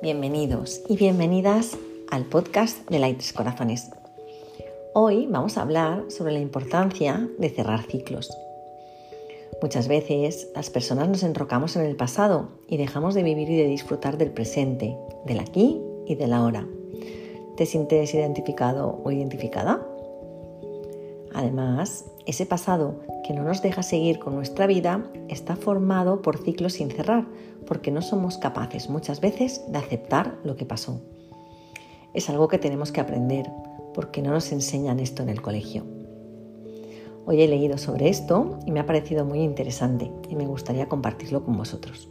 Bienvenidos y bienvenidas al podcast de Lights Corazones. Hoy vamos a hablar sobre la importancia de cerrar ciclos. Muchas veces las personas nos enrocamos en el pasado y dejamos de vivir y de disfrutar del presente, del aquí y del ahora. ¿Te sientes identificado o identificada? Además, ese pasado que no nos deja seguir con nuestra vida está formado por ciclos sin cerrar, porque no somos capaces muchas veces de aceptar lo que pasó. Es algo que tenemos que aprender, porque no nos enseñan esto en el colegio. Hoy he leído sobre esto y me ha parecido muy interesante y me gustaría compartirlo con vosotros.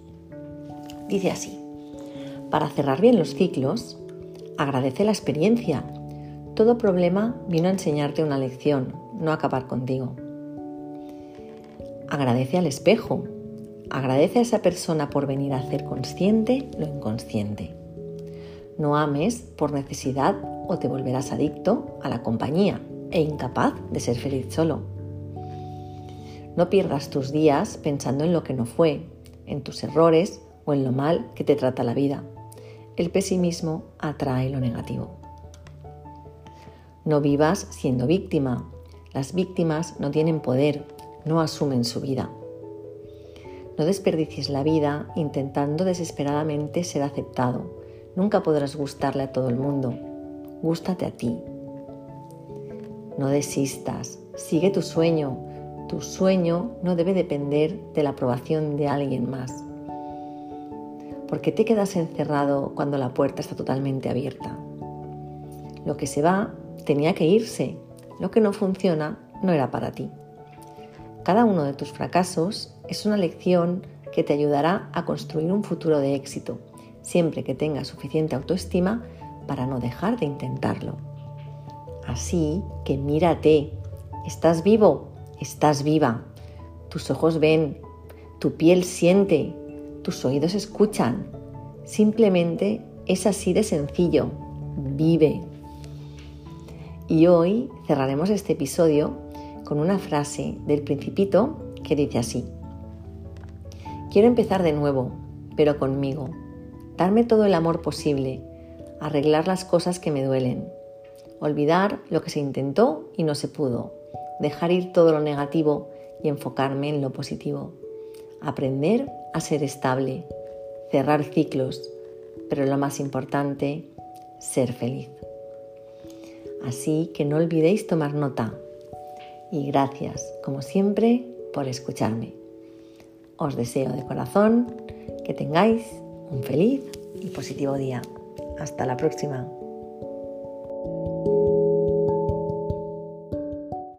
Dice así, para cerrar bien los ciclos, agradece la experiencia. Todo problema vino a enseñarte una lección, no acabar contigo. Agradece al espejo. Agradece a esa persona por venir a hacer consciente lo inconsciente. No ames por necesidad o te volverás adicto a la compañía e incapaz de ser feliz solo. No pierdas tus días pensando en lo que no fue, en tus errores o en lo mal que te trata la vida. El pesimismo atrae lo negativo. No vivas siendo víctima. Las víctimas no tienen poder, no asumen su vida. No desperdicies la vida intentando desesperadamente ser aceptado. Nunca podrás gustarle a todo el mundo. Gústate a ti. No desistas. Sigue tu sueño. Tu sueño no debe depender de la aprobación de alguien más. ¿Por qué te quedas encerrado cuando la puerta está totalmente abierta? Lo que se va tenía que irse. Lo que no funciona no era para ti. Cada uno de tus fracasos es una lección que te ayudará a construir un futuro de éxito, siempre que tengas suficiente autoestima para no dejar de intentarlo. Así que mírate, estás vivo, estás viva, tus ojos ven, tu piel siente, tus oídos escuchan. Simplemente es así de sencillo, vive. Y hoy cerraremos este episodio con una frase del principito que dice así. Quiero empezar de nuevo, pero conmigo. Darme todo el amor posible, arreglar las cosas que me duelen, olvidar lo que se intentó y no se pudo, dejar ir todo lo negativo y enfocarme en lo positivo, aprender a ser estable, cerrar ciclos, pero lo más importante, ser feliz. Así que no olvidéis tomar nota y gracias, como siempre, por escucharme. Os deseo de corazón que tengáis un feliz y positivo día. Hasta la próxima.